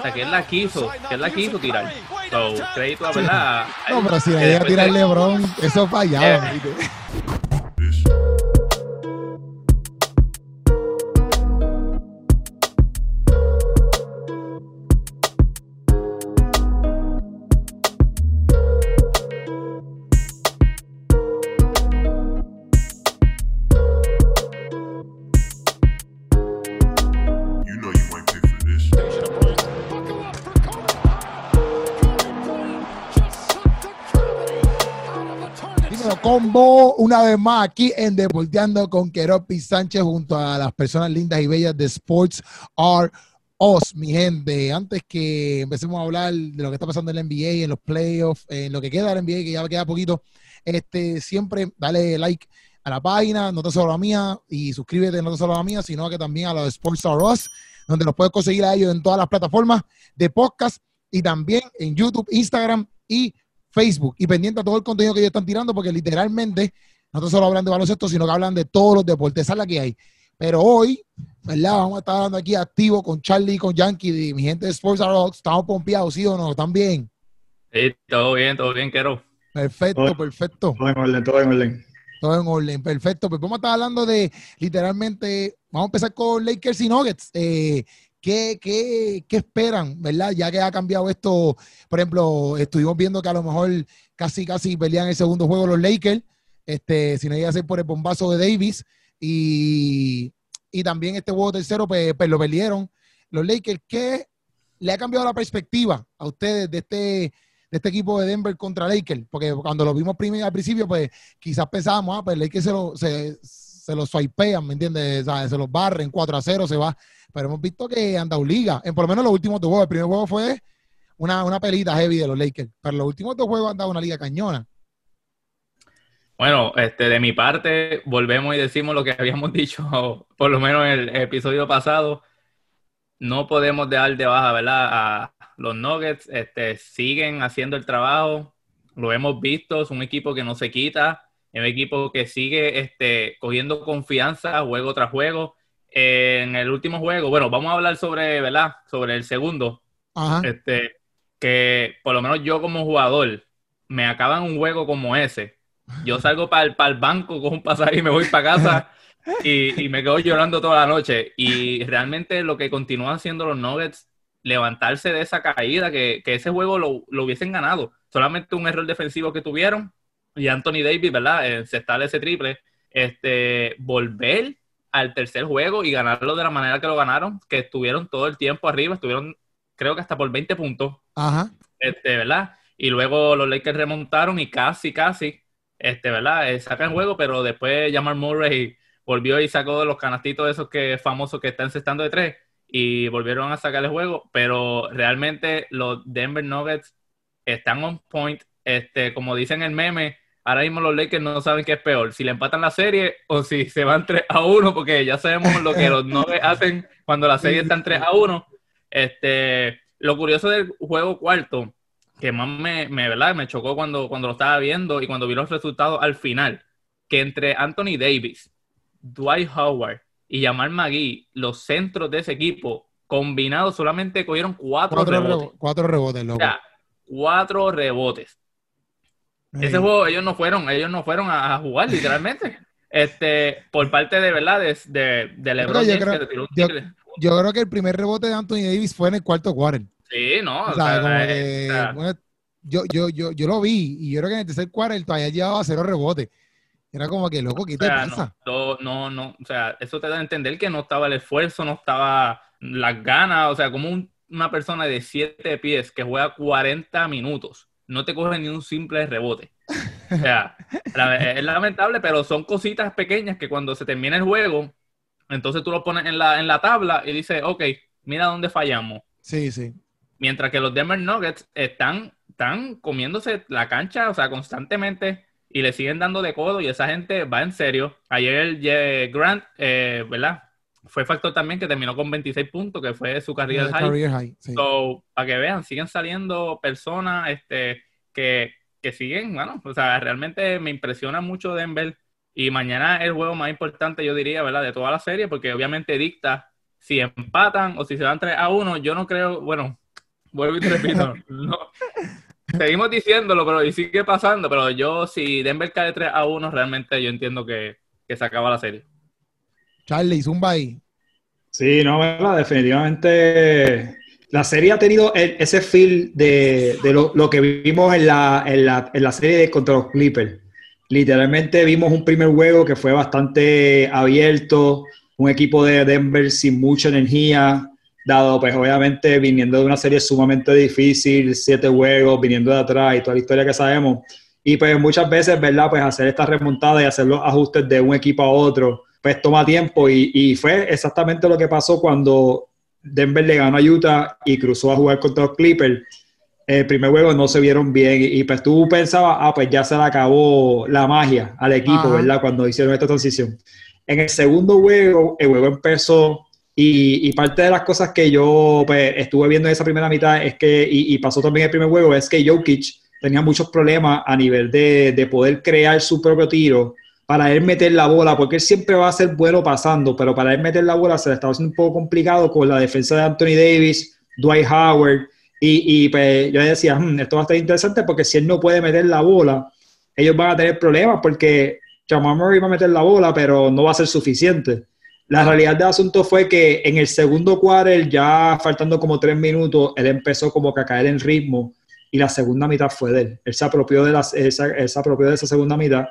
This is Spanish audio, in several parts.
O sea, que él la quiso, que él la quiso tirar. So, crédito verdad. No, pero si la llega a tirar LeBron, eso fallaba. Eh. Vez más aquí en Deporteando con Keropi Sánchez junto a las personas lindas y bellas de Sports Are Us, mi gente. Antes que empecemos a hablar de lo que está pasando en la NBA, en los playoffs, en lo que queda de la NBA, que ya queda poquito, este, siempre dale like a la página, no te solo a la mía, y suscríbete no te solo a la mía, sino que también a los Sports Are Us, donde los puedes conseguir a ellos en todas las plataformas de podcast y también en YouTube, Instagram y Facebook y pendiente a todo el contenido que ellos están tirando, porque literalmente no solo hablan de baloncesto, sino que hablan de todos los deportes, esa es la que hay. Pero hoy, ¿verdad? Vamos a estar hablando aquí activo con Charlie y con Yankee, de mi gente de Sports Are Rocks. Estamos pompeados, ¿sí o no? ¿Están bien? Sí, todo bien, todo bien, Quero. Perfecto, Todo- perfecto. Todo en orden, todo en orden. Todo en orden, perfecto. Pues vamos a estar hablando de literalmente, vamos a empezar con Lakers y Nuggets. Eh, ¿qué, qué, qué esperan, verdad? Ya que ha cambiado esto, por ejemplo, estuvimos viendo que a lo mejor casi, casi pelean el segundo juego los Lakers, este, si no iba a ser por el bombazo de Davis, y, y también este juego tercero, pues, pues lo perdieron los Lakers. ¿Qué le ha cambiado la perspectiva a ustedes de este, de este equipo de Denver contra Lakers? Porque cuando lo vimos al principio, pues quizás pensábamos, ah, pues Lakers se lo, se, se lo swipean, ¿me entiendes? O se los barren 4 a 0, se va. Pero hemos visto que han dado liga, en por lo menos los últimos dos juegos. El primer juego fue una, una pelita heavy de los Lakers, pero los últimos dos juegos han dado una liga cañona. Bueno, este, de mi parte, volvemos y decimos lo que habíamos dicho, por lo menos en el episodio pasado. No podemos dejar de baja, ¿verdad? A los Nuggets, este, siguen haciendo el trabajo. Lo hemos visto, es un equipo que no se quita, es un equipo que sigue este, cogiendo confianza juego tras juego. Eh, en el último juego, bueno, vamos a hablar sobre, ¿verdad? Sobre el segundo, Ajá. este, que por lo menos yo como jugador me acaban un juego como ese. Yo salgo para el, banco con un pasaje y me voy para casa y, y me quedo llorando toda la noche. Y realmente lo que continúan haciendo los Nuggets, levantarse de esa caída, que, que ese juego lo, lo hubiesen ganado. Solamente un error defensivo que tuvieron y Anthony Davis, ¿verdad? Eh, se está ese triple. Este, volver al tercer juego y ganarlo de la manera que lo ganaron, que estuvieron todo el tiempo arriba, estuvieron creo que hasta por 20 puntos, Ajá. este, ¿verdad? Y luego los Lakers remontaron y casi, casi, este, ¿verdad? Eh, sacan juego, pero después Jamal Murray volvió y sacó los canastitos esos que famosos que están cestando de tres y volvieron a sacar el juego, pero realmente los Denver Nuggets están on point, este, como dicen el meme, ahora mismo los Lakers no saben qué es peor, si le empatan la serie o si se van 3 a 1, porque ya sabemos lo que los Nuggets hacen cuando la serie está en 3 a 1. Este, lo curioso del juego cuarto, que más me, me, ¿verdad? me chocó cuando, cuando lo estaba viendo y cuando vi los resultados al final, que entre Anthony Davis, Dwight Howard y Jamal McGee, los centros de ese equipo, combinados solamente cogieron cuatro, Cuatro, rebotes. rebo- cuatro rebotes, O loco. sea, cuatro rebotes. Ese juego ellos no fueron, ellos no fueron a, a jugar literalmente. Este, por parte de verdad de, de, de LeBron yo creo-. Yo creo que el primer rebote de Anthony Davis fue en el cuarto quarter. Sí, no, O sea, como que, o sea, bueno, yo, yo, yo, yo lo vi y yo creo que en el tercer quarter todavía llevaba cero rebotes. Era como que, loco, ¿qué O te sea, pasa? no, no, no, no, o sea, eso te da a entender que no estaba el esfuerzo, no estaba las ganas, o sea, como un- una persona de siete pies que juega 40 minutos, no te coge ni un simple rebote. O sea, la- es lamentable, pero son cositas pequeñas que cuando se termina el juego, entonces tú lo pones en la, en la tabla y dices, ok, mira dónde fallamos. Sí, sí. Mientras que los Denver Nuggets están, están comiéndose la cancha, o sea, constantemente y le siguen dando de codo y esa gente va en serio. Ayer eh, Grant, eh, ¿verdad? Fue factor también que terminó con 26 puntos, que fue su carrera El high. career high, sí. So, para que vean, siguen saliendo personas este, que, que siguen, bueno, o sea, realmente me impresiona mucho Denver. Y mañana es el juego más importante, yo diría, ¿verdad? De toda la serie, porque obviamente dicta si empatan o si se dan 3 a 1. Yo no creo, bueno, vuelvo y te repito, no. Seguimos diciéndolo, pero y sigue pasando, pero yo, si Denver cae 3 a 1, realmente yo entiendo que, que se acaba la serie. Charlie, zumba ahí. Sí, no, ¿verdad? definitivamente la serie ha tenido el- ese feel de, de lo, lo que vimos en la, en, la, en la serie de contra los Clippers. Literalmente vimos un primer juego que fue bastante abierto, un equipo de Denver sin mucha energía, dado pues obviamente viniendo de una serie sumamente difícil, siete juegos, viniendo de atrás y toda la historia que sabemos. Y pues muchas veces, ¿verdad? Pues hacer esta remontada y hacer los ajustes de un equipo a otro, pues toma tiempo y, y fue exactamente lo que pasó cuando Denver le ganó a Utah y cruzó a jugar contra los Clippers. El primer juego no se vieron bien y, y, pues tú pensabas, ah, pues ya se le acabó la magia al equipo, Ajá. ¿verdad? Cuando hicieron esta transición. En el segundo juego, el juego empezó y, y parte de las cosas que yo pues, estuve viendo en esa primera mitad es que, y, pasó también el primer juego, es que Jokic tenía muchos problemas a nivel de, de poder crear su propio tiro para él meter la bola, porque él siempre va a ser bueno pasando, pero para él meter la bola se le estaba haciendo un poco complicado con la defensa de Anthony Davis, Dwight Howard, y, y, pues, yo decía, "Hmm, esto va a estar interesante porque si él no puede meter la bola, ellos van a tener problemas porque Jamal Murray va a meter la bola, pero no va a ser suficiente. La realidad del asunto fue que en el segundo quarter, ya faltando como tres minutos, él empezó como que a caer en ritmo y la segunda mitad fue de él. Él se apropió de, las, él se apropió de esa segunda mitad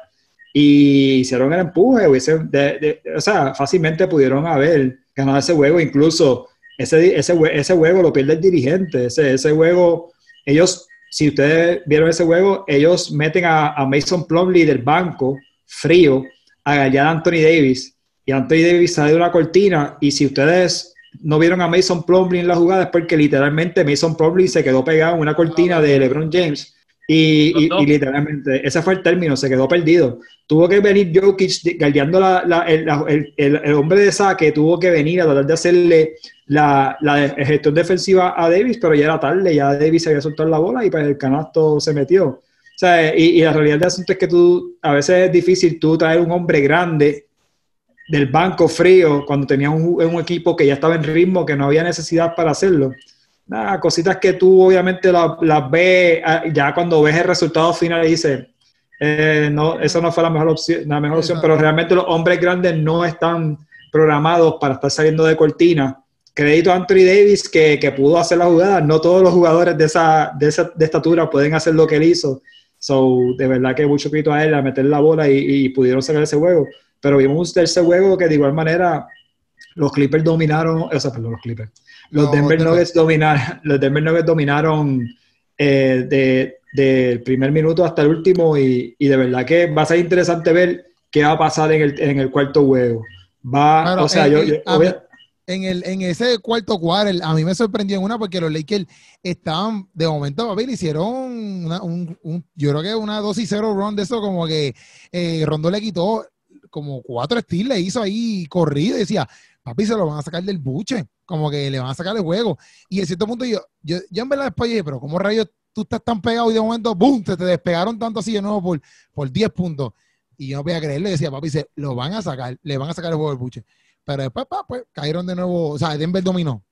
y hicieron el empuje. hubiese- de- o sea, fácilmente pudieron haber ganado ese juego. Incluso ese, ese, ese juego lo pierde el dirigente. Ese, ese juego, ellos, si ustedes vieron ese juego, ellos meten a, a Mason Plumlee del banco, frío, a gallar Anthony Davis. Y Anthony Davis sale de una cortina. Y si ustedes no vieron a Mason Plumlee en la jugada, es porque literalmente Mason Plumlee se quedó pegado en una cortina de LeBron James. Y, literalmente, ese fue el término, se quedó perdido. Tuvo que venir Jokic guardiando la, la- el, la- el- el- hombre de saque, tuvo que venir a tratar de hacerle la, gestión defensiva a Davis, pero ya era tarde, ya Davis se había soltado la bola y pues el canasto se metió. O sea, y, y la realidad del asunto es que tú, a veces es difícil tú traer un hombre grande del banco frío cuando tenías un, un equipo que ya estaba en ritmo, que no había necesidad para hacerlo. Nada, cositas que tú obviamente la- las ves, ah, ya cuando ves el resultado final dices, eh, no, esa no fue la mejor opción, la mejor opción, pero realmente los hombres grandes no están programados para estar saliendo de cortina. Crédito a Anthony Davis que, que pudo hacer la jugada. No todos los jugadores de esa, de esa de estatura pueden hacer lo que él hizo. So, de verdad que mucho crédito a él a meter la bola y, y pudieron sacar ese juego. Pero vimos un tercer juego que de igual manera los Clippers dominaron, o sea, perdón, los Clippers. Los No, Denver. Nuggets dominaron, los Denver Nuggets dominaron eh, de- del primer minuto hasta el último y, y de verdad que va a ser interesante ver qué va a pasar en el, en el cuarto juego. Va, Claro, o sea, en- yo, en- yo- a obvia- En, el, en ese cuarto quarter, a mí me sorprendió en una porque los Lakers estaban, de momento, papi, le hicieron una- un, un- yo creo que una 2 y 0 run de eso, como que eh, Rondo le quitó como cuatro steals, le hizo ahí corrido y decía, papi, se lo van a sacar del buche, como que le van a sacar el juego. Y en cierto punto yo, yo, yo en verdad después dije, pero ¿cómo rayos tú estás tan pegado y de momento, ¡boom!, te, te despegaron tanto así de nuevo por, por 10 puntos. Y yo no podía creerlo y decía, papi, se lo van a sacar, le van a sacar el juego del buche. Pero después, pa, pues, cayeron de nuevo, o sea, Denver dominó.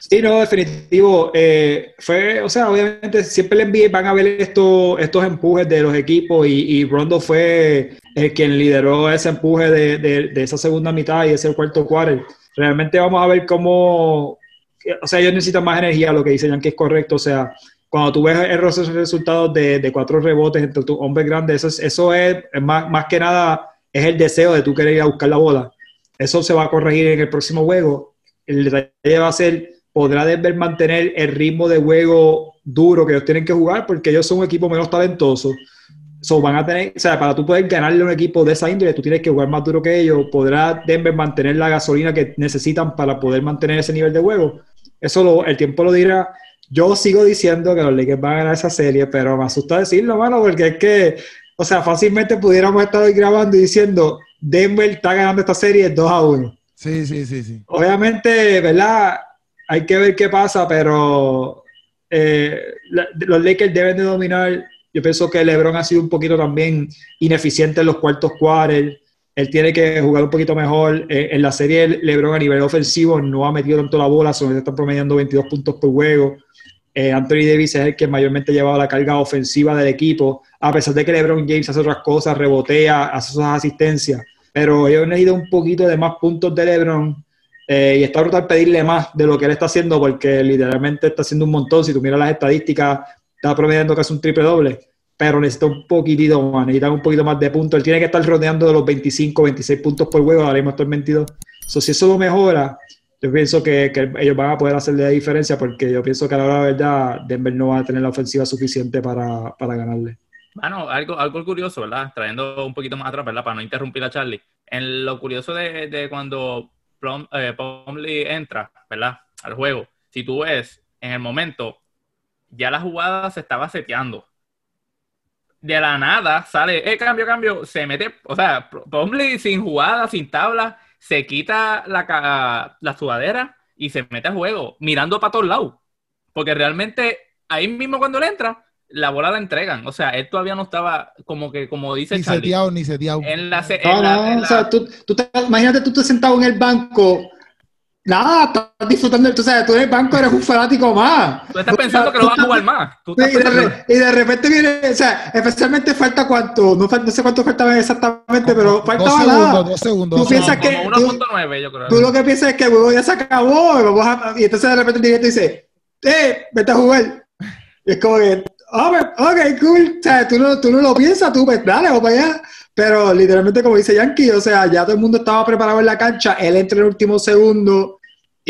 Sí, no, definitivo. Eh, fue, o sea, obviamente siempre el NBA van a ver estos, estos empujes de los equipos y, y Rondo fue quien lideró ese empuje de, de- de esa segunda mitad y ese cuarto quarter. Realmente vamos a ver cómo, o sea, ellos necesitan más energía, lo que dice Yankee es correcto. O sea, cuando tú ves esos resultados de, de cuatro rebotes entre tus hombres grandes, eso es, eso es más, más que nada, es el deseo de tú querer ir a buscar la bola. Eso se va a corregir en el próximo juego. El detalle va a ser podrá Denver mantener el ritmo de juego duro que ellos tienen que jugar porque ellos son un equipo menos talentoso. So, van a tener, o sea, para tú poder ganarle a un equipo de esa índole, tú tienes que jugar más duro que ellos. ¿Podrá Denver mantener la gasolina que necesitan para poder mantener ese nivel de juego? Eso lo- el tiempo lo dirá. Yo sigo diciendo que los Lakers van a ganar esa serie, pero me asusta decirlo, mano, porque es que, o sea, fácilmente pudiéramos estar hoy grabando y diciendo, Denver está ganando esta serie 2 a 1 Sí, sí, sí, sí. obviamente, ¿verdad? Hay que ver qué pasa, pero eh, los Lakers deben de dominar. Yo pienso que LeBron ha sido un poquito también ineficiente en los cuartos quarters. él tiene que jugar un poquito mejor. Eh, en la serie, LeBron a nivel ofensivo no ha metido tanto la bola, solo está promediando 22 puntos por juego. Eh, Anthony Davis es el que mayormente llevaba la carga ofensiva del equipo, a pesar de que LeBron James hace otras cosas, rebotea, hace sus asistencias. Pero ellos han necesitado un poquito de más puntos de LeBron eh, y está brutal pedirle más de lo que él está haciendo porque literalmente está haciendo un montón. Si tú miras las estadísticas, está promediando casi un triple doble pero necesita un poquitito más, necesita un poquito más de puntos. Él tiene que estar rodeando de los 25, 26 puntos por juego, ahora mismo está en 22. So, si eso lo mejora, yo pienso que, que ellos van a poder hacerle la diferencia porque yo pienso que a la hora de verdad Denver no va a tener la ofensiva suficiente para, para ganarle. Bueno, algo, algo curioso, ¿verdad? Trayendo un poquito más atrás, ¿verdad? Para no interrumpir a Charlie. En lo curioso de, de cuando Plum, eh, entra, ¿verdad? Al juego, si tú ves, en el momento, ya la jugada se estaba seteando de la nada sale, eh, cambio, cambio, se mete, o sea, Plumlee sin jugada, sin tabla, se quita la, la sudadera y se mete a juego, mirando para todos lados. Porque realmente ahí mismo cuando le entra, la bola la entregan. O sea, él todavía no estaba como que, como dice Ni Charlie, seteado, ni seteado. en la, No, en la- no, en o la- sea, tú, tú te- imagínate tú estás sentado en el banco, nada, estás disfrutando, tú sabes, tú en el banco eres un fanático más. tú estás pensando que lo vas a jugar más. Tú Sí, estás Y de, pensando- re- y de repente viene, o sea, especialmente falta cuánto, no, sé cuánto faltaba exactamente, pero dos faltaba segundos, nada. dos segundos. Tú dos piensas segundos. que- tú- 1.9, yo creo. Tú lo que piensas es que el juego ya se acabó, y, vamos a- y entonces de repente el directo dice, eh, vete a jugar. Y es como que, oh, ok, cool, o sea, tú no, tú no lo piensas, tú, pues dale, vamos para allá. Pero literalmente, como dice Yankee, o sea, ya todo el mundo estaba preparado en la cancha, él entra en el último segundo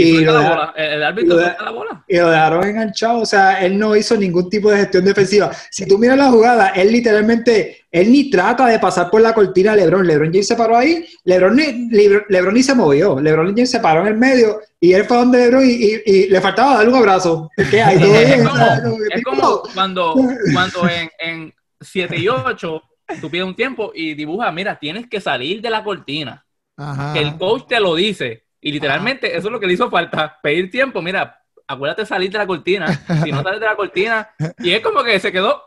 y lo, la deja- bola. El, el árbitro lo de- suelta la bola. y lo dejaron enganchado, o sea, él no hizo ningún tipo de gestión defensiva. Si tú miras la jugada, él literalmente, él ni trata de pasar por la cortina de LeBron. LeBron James se paró ahí, LeBron ni, Lebron, LeBron ni se movió. LeBron James se paró en el medio y él fue donde LeBron y, y- y le faltaba darle un abrazo. ¿Qué hay? ¿Todo Es bien? como, es cuando, cuando en, en 7 y 8 tú pides un tiempo y dibujas, mira, tienes que salir de la cortina. Ajá. Que el coach te lo dice. Y literalmente eso es lo que le hizo falta. Pedir tiempo, mira, acuérdate salir de la cortina. Si no sales de la cortina. Y es como que se quedó.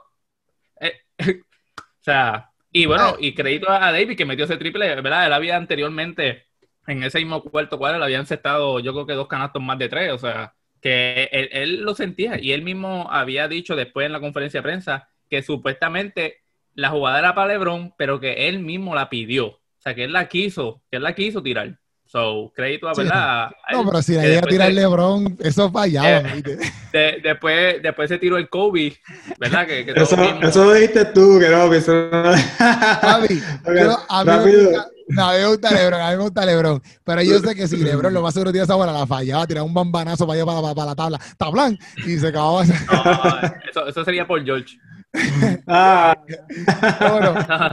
eh, o sea, y bueno, y crédito a David que metió ese triple, ¿verdad? Él había anteriormente, en ese mismo cuarto cuadro, le habían encestado, yo creo que dos canastos más de tres. O sea, que él, él lo sentía. Y él mismo había dicho después en la conferencia de prensa que supuestamente la jugada era para LeBron, pero que él mismo la pidió. O sea, que él la quiso, que él la quiso tirar. So, crédito a Sí. verdad. No, pero si le llega a tirar LeBron, eso fallaba. Eh, de- después, después se tiró el Kobe, ¿verdad? Que, que Eso, eso lo dijiste tú, que no, que eso no- Javi, Ok, yo- a, mí gusta, no, a mí me gusta LeBron, a mí me gusta LeBron. Pero yo sé que si LeBron lo más seguro tira esa bola, la fallaba, tiraba un bambanazo para allá para, para, para la tabla. Tablán. Y se acababa. No, eso, eso sería por George. Ah,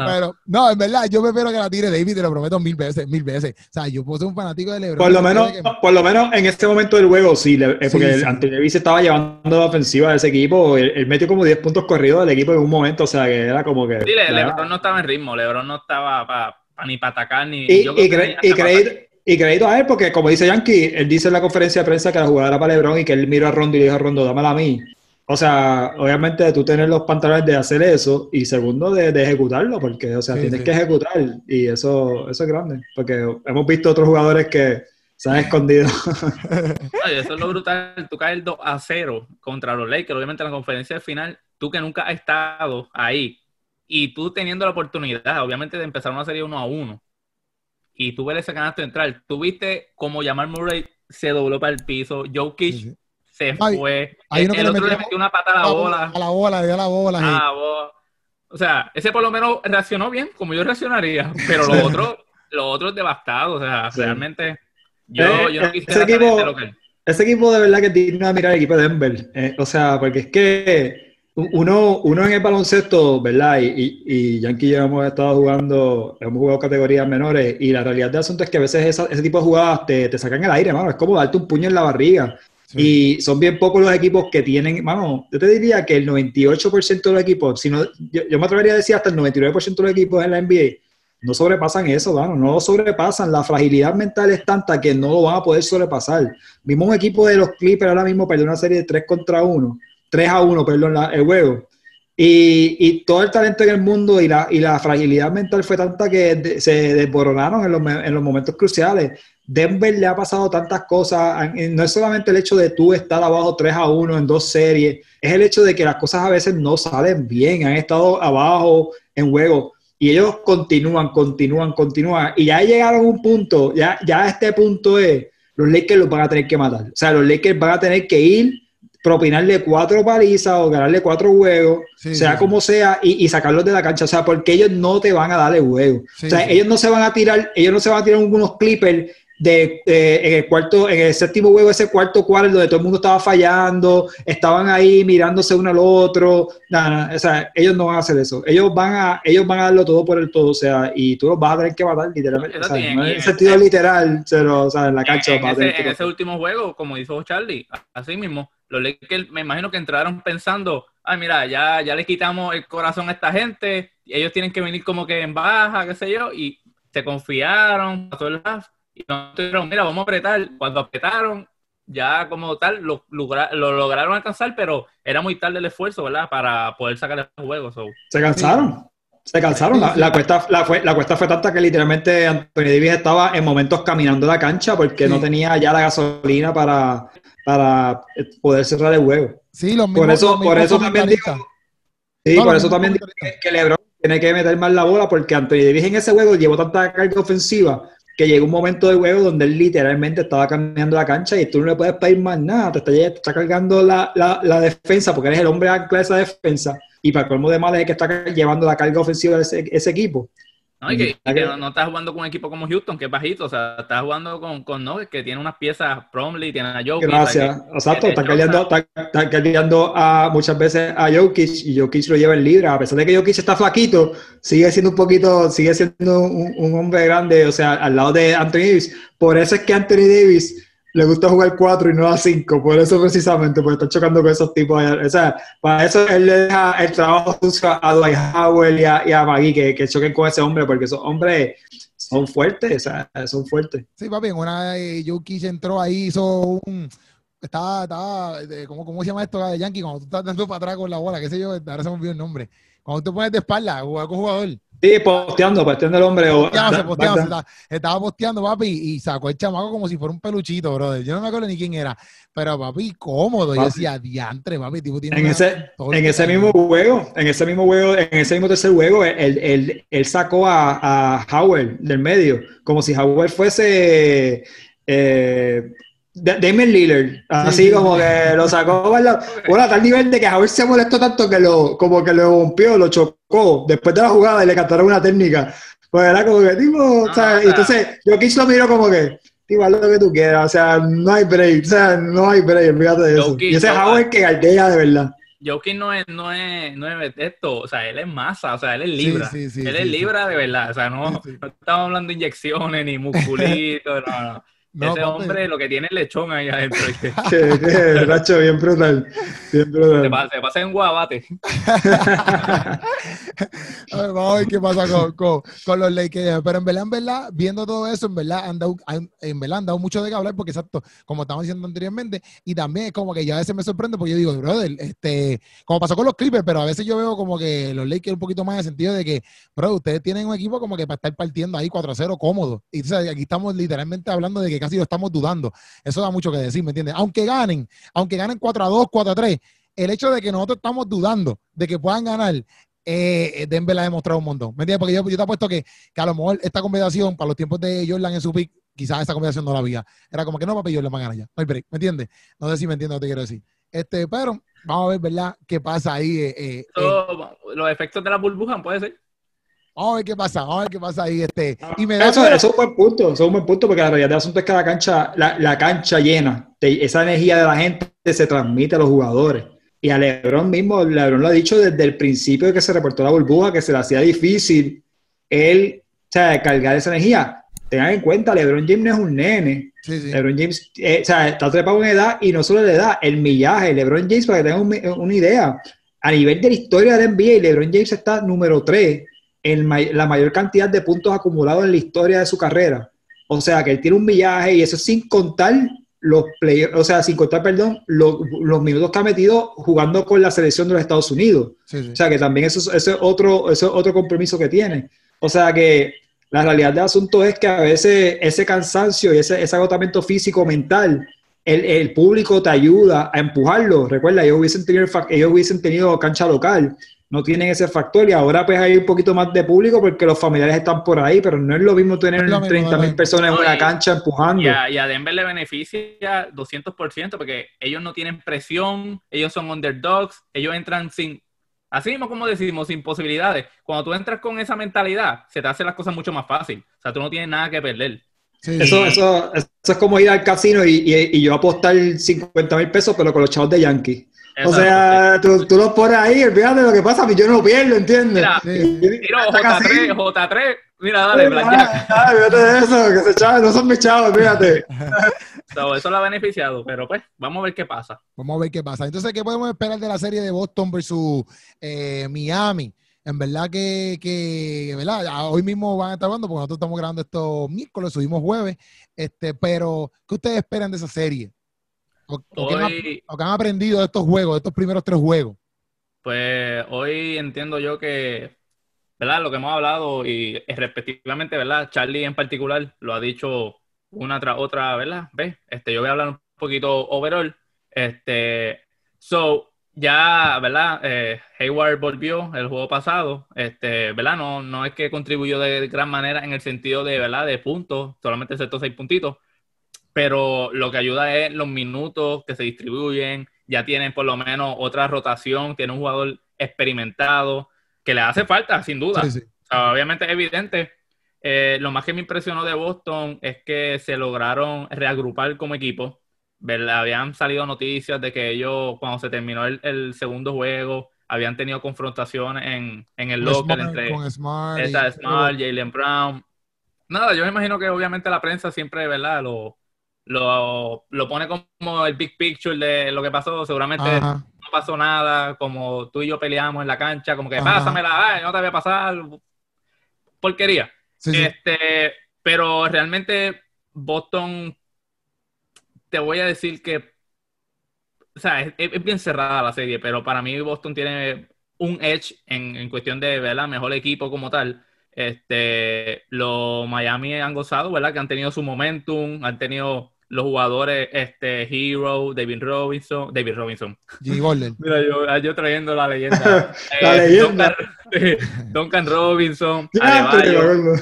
pero, no, en verdad, yo prefiero que la tire David, te lo prometo mil veces, mil veces. O sea, yo puedo ser un fanático de LeBron. por lo menos, que- por lo menos en este momento del juego, sí, le- eh, porque Sí, sí. Anthony Davis estaba llevando la ofensiva de ese equipo. Él, él metió como 10 puntos corridos del equipo en un momento, o sea, que era como que. Dile, ya. LeBron no estaba en ritmo, LeBron no estaba pa- pa- ni para atacar ni. Y, yo cre- y crédito a él, porque como dice Yankee, él dice en la conferencia de prensa que la jugada era para LeBron y que él miró a Rondo y le dijo a Rondo, dámela a mí. O sea, obviamente tú tener los pantalones de hacer eso y segundo de, de ejecutarlo, porque, o sea, Sí, tienes sí. que ejecutar y eso, eso es grande, porque hemos visto otros jugadores que se han escondido. Oye, eso es lo brutal. Tú caes 2 a 0 contra los Lakers, obviamente en la conferencia de final, tú que nunca has estado ahí y tú teniendo la oportunidad, obviamente, de empezar una serie 1 a 1 y tú ves ese canasto entrar, tú viste cómo Jamal Murray se dobló para el piso, Sí, sí. Se Ay, fue, hay uno el, que le otro le metió- una pata a la bola. A la bola, dio la bola. sí. Ah, vos. O sea, ese por lo menos reaccionó bien, como yo reaccionaría, pero los otros, los otros devastados, o sea, Sí. realmente yo, Eh, yo no ese quisiera equipo- saber de lo que Ese equipo de verdad que tiene que mirar el equipo de Denver. eh, o sea, porque es que uno, uno en el baloncesto, ¿verdad? Y, y, y Yankee y yo hemos estado jugando, hemos jugado categorías menores y la realidad del asunto es que a veces esa- ese tipo de jugadas te, te sacan el aire, mano. Es como darte un puño en la barriga. Y son bien pocos los equipos que tienen, mano, yo te diría que el 98% de los equipos, si no, yo, yo me atrevería a decir hasta el 99% de los equipos en la NBA, no sobrepasan eso, mano, no lo sobrepasan. La fragilidad mental es tanta que no lo van a poder sobrepasar. Vimos un equipo de los Clippers ahora mismo perdió una serie de 3 contra 1, 3 a 1, perdón, la- el juego. Y, y todo el talento en el mundo y la, y la fragilidad mental fue tanta que de- se desboronaron en los, en los momentos cruciales. Denver le ha pasado tantas cosas. No es solamente el hecho de tú estar abajo 3 a 1 en dos series, es el hecho de que las cosas a veces no salen bien. Han estado abajo en juego y ellos continúan, continúan, continúan. Y ya llegaron a un punto, ya, ya este punto es, los Lakers los van a tener que matar. O sea, los Lakers van a tener que ir, propinarle cuatro palizas o ganarle cuatro juegos, Sí, sea sí, como sea, y, y sacarlos de la cancha. O sea, porque ellos no te van a darle juego. Sí, o sea, sí. ellos no se van a tirar, ellos no se van a tirar unos clippers de, eh, en el cuarto, en el séptimo juego, ese cuarto cuarto donde todo el mundo estaba fallando, estaban ahí mirándose uno al otro. Nada, nada, o sea, ellos no van a hacer eso. Ellos van a, ellos van a darlo todo por el todo, o sea, y tú los vas a tener que matar literalmente. O sea, Eso no en el sentido literal, pero, o sea, en la cancha en, ese, en ese último juego, como dijo Charlie, así mismo, los Lakers me imagino que entraron pensando, ay mira, ya, ya le quitamos el corazón a esta gente, ellos tienen que venir como que en baja, qué sé yo, y se confiaron, pasó el y no tuvieron, mira, vamos a apretar. Cuando apretaron, ya como tal, lo lograron alcanzar, pero era muy tarde el esfuerzo, ¿verdad? Para poder sacar el juego. so. Se cansaron. Se cansaron. La, la cuesta, la, fue, la cuesta fue tanta que literalmente Anthony Davis estaba en momentos caminando la cancha porque Sí. no tenía ya la gasolina para, para poder cerrar el juego. Sí, los Por mismos- eso, los por eso también digo, sí, No, por eso también digo que, que LeBron tiene que meter más la bola porque Anthony Davis en ese juego llevó tanta carga ofensiva que llegó un momento del juego donde él literalmente estaba caminando la cancha y tú no le puedes pedir más nada, te está, te está cargando la, la, la defensa porque eres el hombre ancla de esa defensa y para el colmo de mal es que está llevando la carga ofensiva de ese, ese equipo. ¿no? Y que, y que no, no estás jugando con un equipo como Houston, que es bajito, o sea, estás jugando con, con que tiene unas piezas Promley, tiene a Jokic. Gracias. que- Exacto, que cargando, están, están cargando a, muchas veces a Jokic y Jokic lo lleva en libra. A pesar de que Jokic está flaquito, sigue siendo un poquito, sigue siendo un, un hombre grande, o sea, al lado de Anthony Davis. Por eso es que Anthony Davis le gusta jugar 4 y no a 5, por eso precisamente, porque está chocando con esos tipos. allá. O sea, para eso él le deja el trabajo a Dwight Howell y a, y a Magui que, que choquen con ese hombre, porque esos hombres son fuertes, o sea, son fuertes. Sí, papi, una eh, Jokic entró ahí, hizo un. Estaba, estaba, ¿cómo, ¿cómo se llama esto de Yankee? Cuando tú estás dando para atrás con la bola, qué sé yo, ahora se me olvidó el nombre. Cuando tú pones de espalda, jugar con jugador. Sí, posteando, posteando el hombre. Posteándose, da- posteándose, estaba, estaba posteando, papi, y sacó el chamaco como si fuera un peluchito, brother. Yo no me acuerdo ni quién era, pero papi, cómodo. Yo Papi. decía, diantre, papi, tipo tiene en una- ese, en mismo juego, en ese mismo juego, en ese mismo tercer juego, él, él- él sacó a, a Howard del medio, como si Howard fuese eh, Da- Damian Lillard, así sí, como sí. que lo sacó, ¿verdad? bueno, a tal nivel de que Howard se molestó tanto que lo, como que lo rompió, lo chocó después de la jugada y le cantaron una técnica. Pues era como que, tipo, o sea, No, o sea- entonces Jokic lo miró como que, tipo, haz lo que tú quieras, o sea, no hay break, o sea, no hay break, fíjate de eso. Jokic, y ese no, Howard que galdea de verdad. Jokic no es, no es, no es esto, o sea, él es masa, o sea, él es libra. sí, sí, él sí, es sí. libra de verdad, o sea, no, Sí, sí. no estamos hablando de inyecciones ni musculitos, no, no. No, Ese papi. hombre lo que tiene es lechón ahí adentro. Nacho, bien brutal. Bien Se brutal. pasa, se pasa en guabate. A ver, vamos a ver qué pasa con, con- con los Lakers. Pero en verdad, en verdad, viendo todo eso, en verdad, han dado, en verdad han dado mucho de qué hablar, porque exacto, como estamos diciendo anteriormente, y también es como que ya a veces me sorprende, porque yo digo, brother, este, como pasó con los Clippers, pero a veces yo veo como que los Lakers un poquito más en el sentido de que, bro, ustedes tienen un equipo como que para estar partiendo ahí 4-0 cómodo. Y o sea, aquí estamos literalmente hablando de que casi lo estamos dudando. Eso da mucho que decir, ¿me entiendes? Aunque ganen, aunque ganen 4-2, 4-3, el hecho de que nosotros estamos dudando de que puedan ganar, eh, Denver ha demostrado un montón. ¿Me entiendes? Porque yo, te apuesto que, que a lo mejor esta combinación, para los tiempos de Jordan en su pick, quizás esa combinación no la había. Era como que no, papi, Jordan va a ganar ya. No hay break, ¿me entiendes? No sé si me entiendes lo que te quiero decir. Este, pero vamos a ver, ¿verdad? ¿Qué pasa ahí? eh, eh, eh, los efectos de la burbuja, puede ser. Vamos a ver qué pasa, vamos a ver qué pasa ahí. Este, y me da Eso, es un buen punto, eso es un buen punto, porque la realidad del asunto es que la cancha, la, la cancha llena, te- esa energía de la gente se transmite a los jugadores. Y a Lebron mismo, Lebron lo ha dicho desde el principio de que se reportó la burbuja, que se le hacía difícil él, o sea, cargar esa energía. Tengan en cuenta, LeBron James no es un nene. Sí, sí. LeBron James, eh, o sea, está trepado en edad y no solo la edad, el millaje. LeBron James, para que tengan un- una idea, a nivel de la historia del NBA, LeBron James está número 3 la mayor cantidad de puntos acumulados en la historia de su carrera. O sea, que él tiene un millaje y eso sin contar los play, o sea, sin contar, perdón, los, los minutos que ha metido jugando con la selección de los Estados Unidos. Sí, sí. O sea, que también eso, es- eso es otro, eso es otro compromiso que tiene. O sea, que la realidad del asunto es que a veces ese cansancio y ese, ese agotamiento físico, mental, el, el público te ayuda a empujarlo. Recuerda, ellos hubiesen, tenido, ellos hubiesen tenido cancha local, no tienen ese factor y ahora pues hay un poquito más de público porque los familiares están por ahí, pero no es lo mismo tener No es lo mismo, 30 no es lo mil personas en una y- cancha empujando. Y a, y a Denver le beneficia 200% porque ellos no tienen presión, ellos son underdogs, ellos entran sin, así mismo como decimos, sin posibilidades. Cuando tú entras con esa mentalidad, se te hacen las cosas mucho más fácil. O sea, tú no tienes nada que perder. Sí, Eso, eso, eso es como ir al casino y, y- y yo apostar 50 mil pesos, pero con los chavos de Yankee. O sea, tú, tú los pones ahí, olvídate de lo que pasa, yo no pierdo, ¿entiendes? Mira, Sí. Tiro Hasta J3, J3. Mira, dale, Blackjack. Fíjate de eso, que se chavos, no son mis chavos, fíjate. So, eso lo ha beneficiado, pero pues, vamos a ver qué pasa. Vamos a ver qué pasa. Entonces, ¿qué podemos esperar de la serie de Boston versus eh, Miami? En verdad que, que, ¿verdad? Hoy mismo van a estar hablando porque nosotros estamos grabando esto miércoles, subimos jueves, este, pero ¿qué ustedes esperan de esa serie? ¿O, o qué han, Hoy, qué han aprendido de estos juegos, de estos primeros tres juegos? pues, hoy entiendo yo que, ¿verdad? Lo que hemos hablado y respectivamente, ¿verdad? Charlie en particular lo ha dicho una tras otra, ¿verdad? ¿Ves? Este, yo voy a hablar un poquito overall. Este, so, ya, ¿verdad? Eh, Hayward volvió el juego pasado, este, ¿verdad? No, no es que contribuyó de gran manera en el sentido de, ¿verdad? De puntos, solamente aceptó seis puntitos, pero lo que ayuda es los minutos que se distribuyen, ya tienen por lo menos otra rotación, tiene un jugador experimentado, que le hace falta, sin duda. Sí, sí. O sea, obviamente es evidente. Eh, lo más que me impresionó de Boston es que se lograron reagrupar como equipo. ¿verdad? Habían salido noticias de que ellos, cuando se terminó el, el segundo juego, habían tenido confrontaciones en, en el local Smart, entre Smart y- esa Smart, Jalen Brown. Nada, yo me imagino que obviamente la prensa siempre, ¿verdad? Lo, lo, lo pone como el big picture de lo que pasó. Seguramente Ajá. no pasó nada, como tú y yo peleamos en la cancha, como que Ajá. pásamela, ay, no te voy a pasar. Porquería. Sí, sí. Este, pero realmente Boston, te voy a decir que, o sea, es, es bien cerrada la serie, pero para mí Boston tiene un edge en, en cuestión de, ¿verdad? Mejor equipo como tal. Este, los Miami han gozado, ¿verdad? Que han tenido su momentum, han tenido los jugadores, este, Hero, David Robinson, David Robinson. Jimmy Butler. Mira, yo, yo trayendo la leyenda. La Eh, leyenda. Duncan, Duncan Robinson, pero-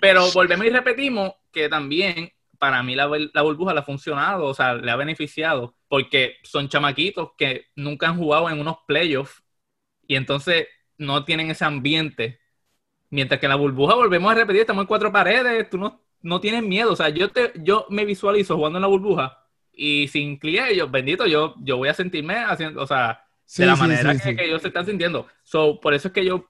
Pero volvemos y repetimos que también para mí la, la burbuja le ha funcionado, o sea, le ha beneficiado, porque son chamaquitos que nunca han jugado en unos playoffs y entonces no tienen ese ambiente. Mientras que en la burbuja, volvemos a repetir, estamos en cuatro paredes, tú no, no tienes miedo. O sea, yo, te, yo me visualizo jugando en la burbuja y sin clientes, yo, bendito, yo, yo voy a sentirme haciendo, o sea, Sí, de la sí, manera sí, que, ellos se están sintiendo. So, por eso es que yo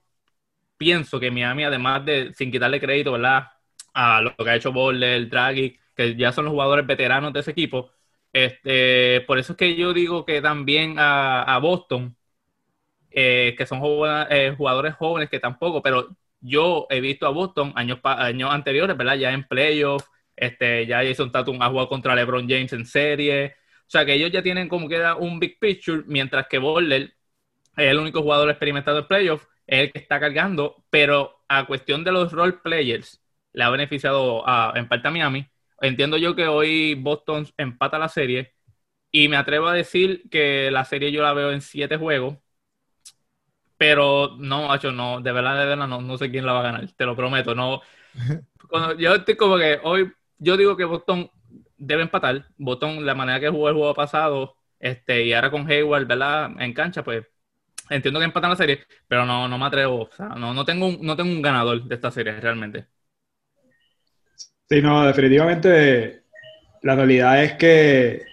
pienso que Miami, además de, sin quitarle crédito, ¿verdad? A lo que ha hecho Boller, Draghi, que ya son los jugadores veteranos de ese equipo, este, por eso es que yo digo que también a, a Boston, eh, que son joven- eh, jugadores jóvenes que tampoco, pero yo he visto a Boston años, años anteriores, ¿verdad? Ya en playoffs, este, ya Jason Tatum ha jugado contra LeBron James en serie, o sea que ellos ya tienen como queda un big picture, mientras que Boller es el único jugador experimentado en playoffs, es el que está cargando, pero a cuestión de los role players, le ha beneficiado a, en parte a Miami. Entiendo yo que hoy Boston empata la serie y me atrevo a decir que la serie yo la veo en siete juegos, pero no, macho, no, de verdad, de verdad, no, no sé quién la va a ganar, te lo prometo, no. Cuando- yo estoy como que hoy, yo digo que Boston debe empatar, Boston, la manera que jugó el juego pasado, este, y ahora con Hayward, ¿verdad? En cancha, pues entiendo que empatan la serie, pero no, no me atrevo, o sea, no, no tengo un, no tengo un ganador de esta serie realmente. Sí, no, definitivamente la realidad es que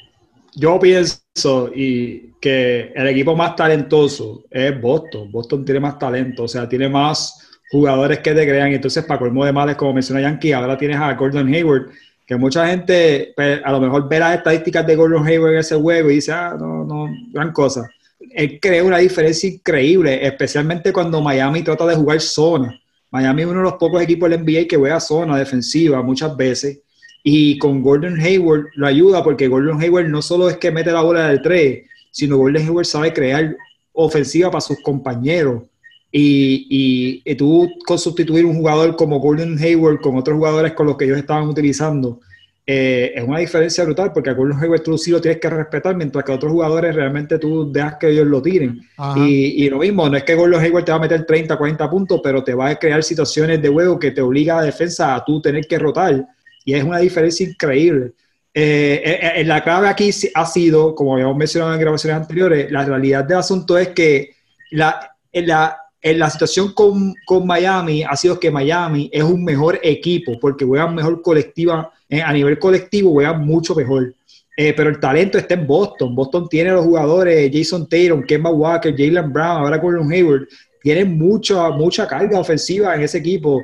yo pienso y que el equipo más talentoso es Boston. Boston tiene más talento, o sea, tiene más jugadores que te crean. Entonces, para colmo de males, como menciona Yankee, ahora tienes a Gordon Hayward, que mucha gente pues, a lo mejor ve las estadísticas de Gordon Hayward en ese juego y dice, ah, no, no, gran cosa. Él crea una diferencia increíble, especialmente cuando Miami trata de jugar zona. Miami es uno de los pocos equipos del NBA que juega zona defensiva muchas veces Y con Gordon Hayward lo ayuda porque Gordon Hayward no solo es que mete la bola del 3, sino Gordon Hayward sabe crear ofensiva para sus compañeros. Y, y, y tú con sustituir un jugador como Gordon Hayward con otros jugadores con los que ellos estaban utilizando, eh, es una diferencia brutal porque a Gordon Hayward tú sí lo tienes que respetar, mientras que a otros jugadores realmente tú dejas que ellos lo tiren. Y, y lo mismo, no es que Gordon Hayward te va a meter 30, 40 puntos, pero te va a crear situaciones de juego que te obliga a la defensa a tú tener que rotar. Y es una diferencia increíble. Eh, eh, eh, la clave aquí ha sido, como habíamos mencionado en grabaciones anteriores, la realidad del asunto es que la, la, la situación con, con Miami ha sido que Miami es un mejor equipo porque juegan mejor colectiva, eh, a nivel colectivo juegan mucho mejor. Pero el talento está en Boston. Boston tiene los jugadores Jason Tatum, Kemba Walker, Jalen Brown, ahora Gordon Hayward. Tienen mucha, mucha carga ofensiva en ese equipo.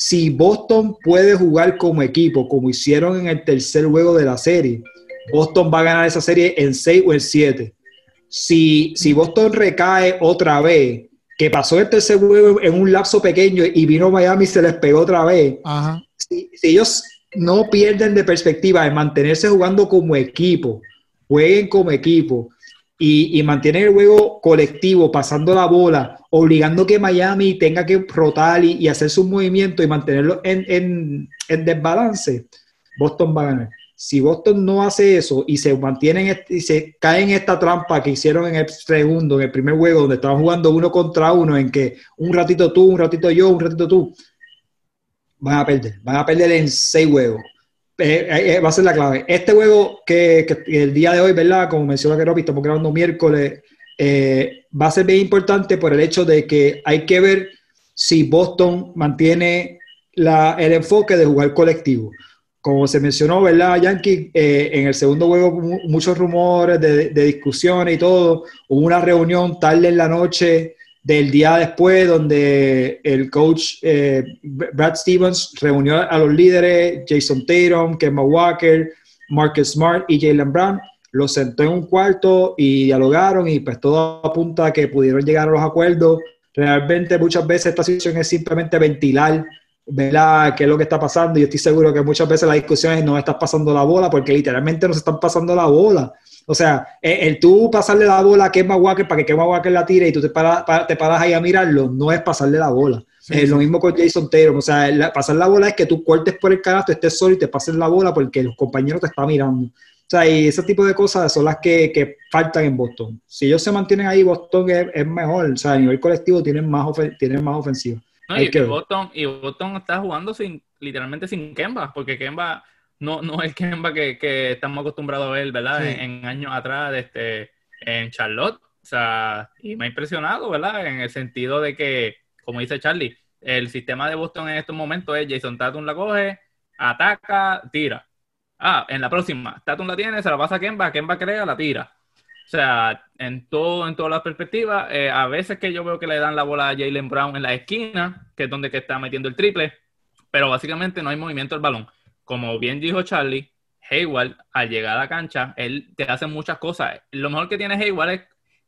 Si Boston puede jugar como equipo, como hicieron en el tercer juego de la serie, Boston va a ganar esa serie en 6 o en 7. Si, si Boston recae otra vez, que pasó el tercer juego en un lapso pequeño y vino Miami y se les pegó otra vez, Ajá. si, si ellos no pierden de perspectiva en mantenerse jugando como equipo, jueguen como equipo y, y mantienen el juego colectivo, pasando la bola, obligando que Miami tenga que rotar y, hacer sus movimientos y mantenerlo en, en, desbalance, Boston va a ganar. Si Boston no hace eso y se mantienen y se cae en esta trampa que hicieron en el segundo, en el primer juego, donde estaban jugando uno contra uno, en que un ratito tú, un ratito yo, un ratito tú, van a perder. Van a perder en seis juegos. Eh, eh, eh, va a ser la clave. Este juego que, el día de hoy, ¿verdad? Como mencionó Keropi, estamos grabando miércoles, eh, va a ser bien importante por el hecho de que hay que ver si Boston mantiene el enfoque de jugar colectivo. Como se mencionó, ¿verdad, Yankee? Eh, en el segundo juego, mu- muchos rumores de, de discusiones y todo. Hubo una reunión tarde en la noche del día después, donde el coach eh, Brad Stevens reunió a los líderes, Jason Tatum, Kemba Walker, Marcus Smart y Jalen Brown, los sentó en un cuarto y dialogaron y pues todo apunta a que pudieron llegar a los acuerdos. Realmente muchas veces esta situación es simplemente ventilar, ¿verdad? ¿Qué es lo que está pasando? Y yo estoy seguro que muchas veces la discusión es no estás pasando la bola porque literalmente nos están pasando la bola. O sea, el, el tú pasarle la bola a Kemba Walker para que Kemba Walker la tire y tú te paras, pa- te paras ahí a mirarlo, no es pasarle la bola. Sí, es sí. lo mismo con Jason Tatum. O sea, la- pasar la bola es que tú cortes por el canasto, estés solo y te pases la bola porque los compañeros te están mirando. O sea, y ese tipo de cosas son las que, que faltan en Boston. Si ellos se mantienen ahí, Boston es, es mejor. O sea, a nivel colectivo tienen más, ofen- tienen más ofensiva. No, y, que. Boston, y Boston está jugando sin, literalmente sin Kemba, porque Kemba no, no es el Kemba que, que estamos acostumbrados a ver, ¿verdad? Sí. En, en años atrás, este, en Charlotte. O sea, y me ha impresionado, ¿verdad? En el sentido de que, como dice Charlie, el sistema de Boston en estos momentos es Jason Tatum la coge, ataca, tira. Ah, en la próxima, Tatum la tiene, se la pasa a Kemba, Kemba crea, la tira. O sea, en todo, en todas las perspectivas, eh, a veces que yo veo que le dan la bola a Jalen Brown en la esquina, que es donde que está metiendo el triple, pero básicamente no hay movimiento del balón. Como bien dijo Charlie, Hayward, al llegar a la cancha, él te hace muchas cosas. Lo mejor que tiene Hayward es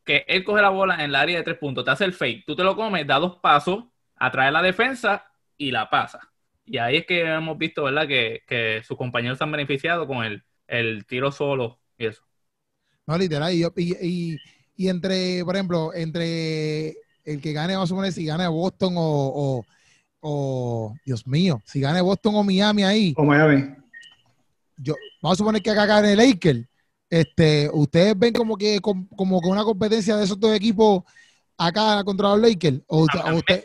que él coge la bola en el área de tres puntos, te hace el fake, tú te lo comes, da dos pasos, atrae la defensa y la pasa. Y ahí es que hemos visto, ¿verdad?, que, que sus compañeros se han beneficiado con el, el tiro solo y eso. No, literal. Y, yo- y, y, y entre, por ejemplo, entre el que gane, vamos a suponer si gana Boston o, o, o- Dios mío, si gane Boston o Miami ahí, O Miami. yo, vamos a suponer que acá gane Lakers. Este, ¿Ustedes ven como que com- como que una competencia de esos dos equipos acá contra los Lakers? ¿O, usted- A- usted-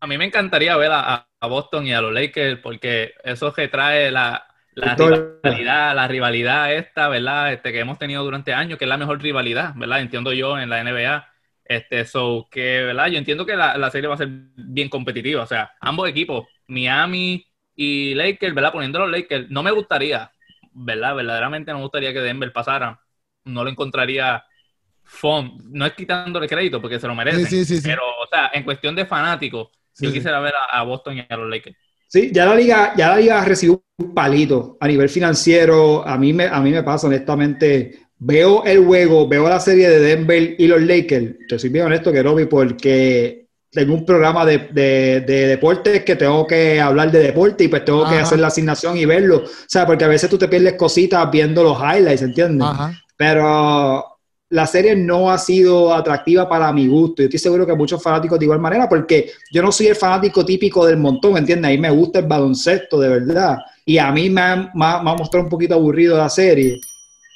A mí me encantaría ver a, a- Boston y a los Lakers porque eso que trae la, rivalidad, la rivalidad esta, ¿verdad? Este, que hemos tenido durante años, que es la mejor rivalidad, ¿verdad? Entiendo yo en la NBA. Este, so que, ¿verdad? Yo entiendo que la, la serie va a ser bien competitiva. O sea, ambos equipos, Miami y Lakers, ¿verdad? Poniendo los Lakers, no me gustaría, ¿verdad? Verdaderamente no me gustaría que Denver pasara. No lo encontraría fun. No es quitándole crédito porque se lo merecen. Sí, sí, sí. Pero, o sea, en cuestión de fanáticos, yo sí. quisiera ver a, a Boston y a los Lakers. Sí, ya la liga, ya la liga recibió un palito a nivel financiero. A mí me, a mí me pasa, honestamente. Veo el juego, veo la serie de Denver y los Lakers. Te soy bien honesto, que Robbie, porque tengo un programa de, de, de deportes que tengo que hablar de deporte y pues tengo que Ajá. hacer la asignación y verlo. O sea, porque a veces tú te pierdes cositas viendo los highlights, ¿entiendes? Ajá. Pero la serie no ha sido atractiva para mi gusto. Yo estoy seguro que muchos fanáticos de igual manera, porque yo no soy el fanático típico del montón, ¿entiendes? A mí me gusta el baloncesto, de verdad. Y a mí me ha, me ha- me ha mostrado un poquito aburrido la serie.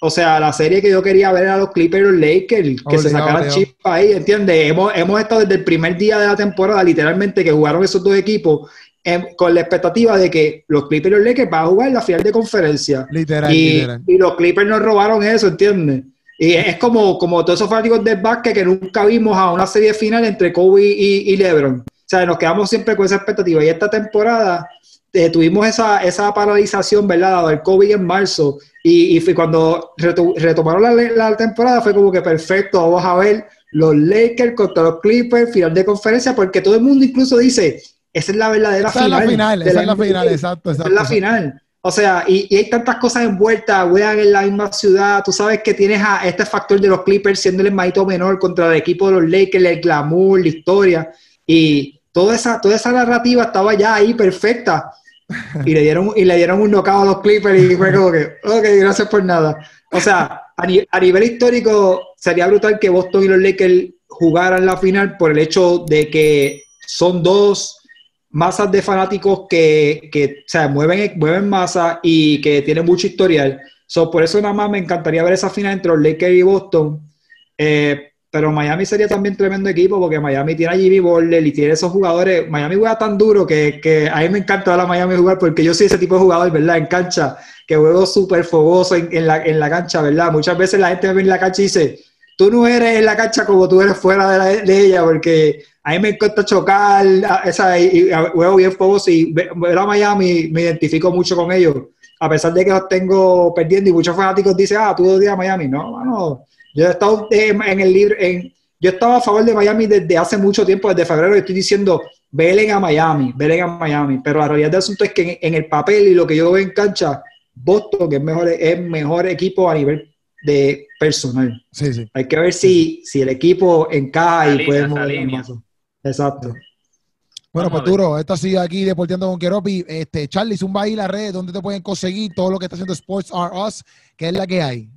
O sea, la serie que yo quería ver era los Clippers los Lakers, que se Obligado, sacaran obligado. chispas ahí, ¿entiendes? Hemos, hemos estado desde el primer día de la temporada, literalmente, que jugaron esos dos equipos, em, con la expectativa de que los Clippers y los Lakers van a jugar la final de conferencia. Literal, Y, literal. y los Clippers nos robaron eso, ¿entiendes? Y es como, como todos esos fanáticos del básquet que nunca vimos a una serie final entre Kobe y, y LeBron. O sea, nos quedamos siempre con esa expectativa. Y esta temporada eh, tuvimos esa, esa paralización, ¿verdad? Dado el COVID en marzo. Y, y fue cuando reto- retomaron la, la temporada, fue como que perfecto, vamos a ver los Lakers contra los Clippers, final de conferencia, porque todo el mundo incluso dice, esa es la verdadera Esa es final. la final, esa es la NBA". final, exacto, Esa exacto. es la final. O sea, y, hay tantas cosas envueltas, juegan en la misma ciudad. Tú sabes que tienes a este factor de los Clippers siendo el hermanito menor contra el equipo de los Lakers, el glamour, la historia. Y toda esa, toda esa narrativa estaba ya ahí perfecta. Y le dieron, y le dieron un knockout a los Clippers y fue como que, ok, gracias por nada. O sea, a, a nivel histórico sería brutal que Boston y los Lakers jugaran la final por el hecho de que son dos masas de fanáticos que, que o sea, mueven, mueven masa y que tienen mucho historial. So, por eso nada más me encantaría ver esa final entre los Lakers y Boston. Eh, pero Miami sería también tremendo equipo porque Miami tiene a Jimmy Butler y tiene esos jugadores. Miami juega tan duro que, que a mí me encanta ver a Miami jugar porque yo soy ese tipo de jugador, ¿verdad? En cancha, que juego súper fogoso en, la, en la cancha, ¿verdad? Muchas veces la gente me ve en la cancha y dice, tú no eres en la cancha como tú eres fuera de, la- de ella porque a mí me encanta chocar, esa, y, juego bien fogoso y ve- ver a Miami me identifico mucho con ellos. A pesar de que los tengo perdiendo y muchos fanáticos dicen, ah, tú odias a Miami. No, mano, yo he estado eh, en el libro, en, yo estaba a favor de Miami desde hace mucho tiempo, desde febrero, y estoy diciendo, velen a Miami, velen a Miami. Pero la realidad del asunto es que en, en el papel y lo que yo veo en cancha, Boston que es mejor, es mejor equipo a nivel de personal. Sí, sí. Hay que ver si, si el equipo encaja y puede mover. Exacto. Bueno, Vamos pues duro, esto ha sido aquí Deporteando con Keropi. Este, Charlie, zumba ahí las redes donde te pueden conseguir todo lo que está haciendo Sports Are Us, que es la que hay.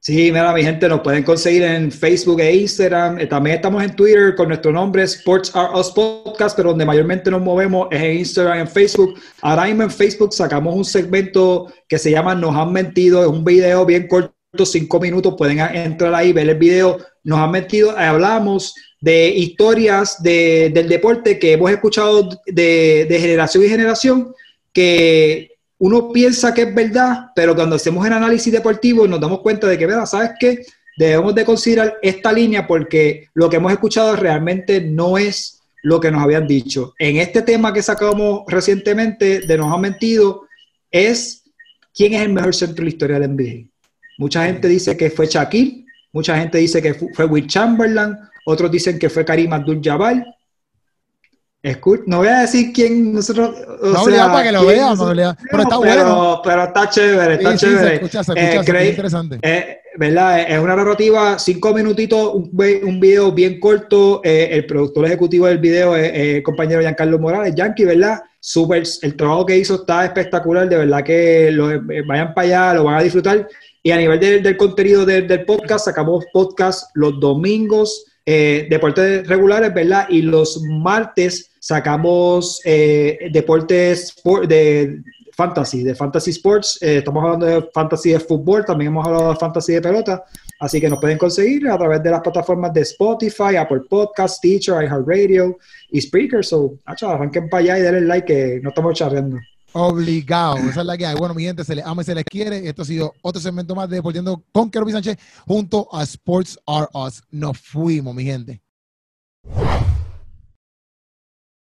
Sí, mira, mi gente, nos pueden conseguir en Facebook e Instagram. Eh, También estamos en Twitter con nuestro nombre Sports Are Us Podcast, pero donde mayormente nos movemos es en Instagram y en Facebook. Ahora mismo en Facebook sacamos un segmento que se llama Nos han mentido. Es un video bien corto, cinco minutos. Pueden entrar ahí, ver el video. Nos han mentido. Hablamos de historias de- del deporte que hemos escuchado de, de generación y generación que uno piensa que es verdad, pero cuando hacemos el análisis deportivo nos damos cuenta de que, ¿verdad? ¿Sabes qué? Debemos de considerar esta línea porque lo que hemos escuchado realmente no es lo que nos habían dicho. En este tema que sacamos recientemente de Nos han mentido es quién es el mejor centro de la historia del NBA. Mucha gente dice que fue Shaquille, mucha gente dice que fu- fue Will Chamberlain, otros dicen que fue Karim Abdul-Jabbar. No voy a decir quién nosotros... o No, sea, para que lo obligado. pero está bueno. pero está chévere, está Sí, sí, se chévere. escucha, se Eh, se interesante. eh, ¿Verdad? Es una narrativa, cinco minutitos, un, video bien corto. eh, el productor ejecutivo del video es el compañero Giancarlo Morales, Yankee, ¿verdad? Súper, el trabajo que hizo está espectacular, de verdad que lo, eh, vayan para allá, lo van a disfrutar. Y a nivel del- del contenido del, del podcast, sacamos podcast los domingos, eh, deportes regulares, ¿verdad? Y los martes sacamos eh, deportes por- de fantasy, de fantasy sports. Eh, estamos hablando de fantasy de fútbol, también hemos hablado de fantasy de pelota. Así que nos pueden conseguir a través de las plataformas de Spotify, Apple Podcasts, Teacher, iHeartRadio y Spreaker. So, arranquen para allá y denle like que no estamos charreando. Obligado, esa es la que hay. Bueno, mi gente, se les ama y se les quiere. Esto ha sido otro segmento más de Deportiendo con Kerby Sánchez junto a Sports R Us. Nos fuimos, mi gente.